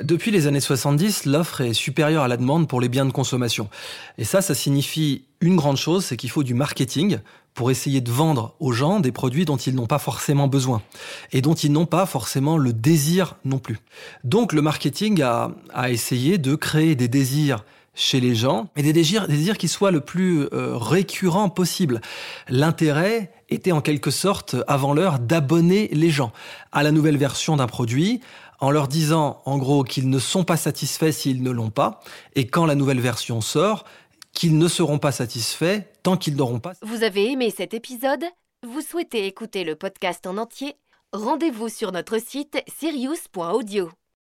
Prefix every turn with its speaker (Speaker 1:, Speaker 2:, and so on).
Speaker 1: Depuis les années 70, l'offre est supérieure à la demande pour les biens de consommation. Et ça, ça signifie une grande chose, c'est qu'il faut du marketing pour essayer de vendre aux gens des produits dont ils n'ont pas forcément besoin et dont ils n'ont pas forcément le désir non plus. Donc le marketing a, a essayé de créer des désirs chez les gens et des désirs, désirs qui soient le plus euh, récurrents possible. L'intérêt était en quelque sorte, avant l'heure, d'abonner les gens à la nouvelle version d'un produit, en leur disant en gros qu'ils ne sont pas satisfaits s'ils ne l'ont pas, et quand la nouvelle version sort, qu'ils ne seront pas satisfaits tant qu'ils n'auront pas.
Speaker 2: Vous avez aimé cet épisode? Vous souhaitez écouter le podcast en entier? Rendez-vous sur notre site sirius.audio.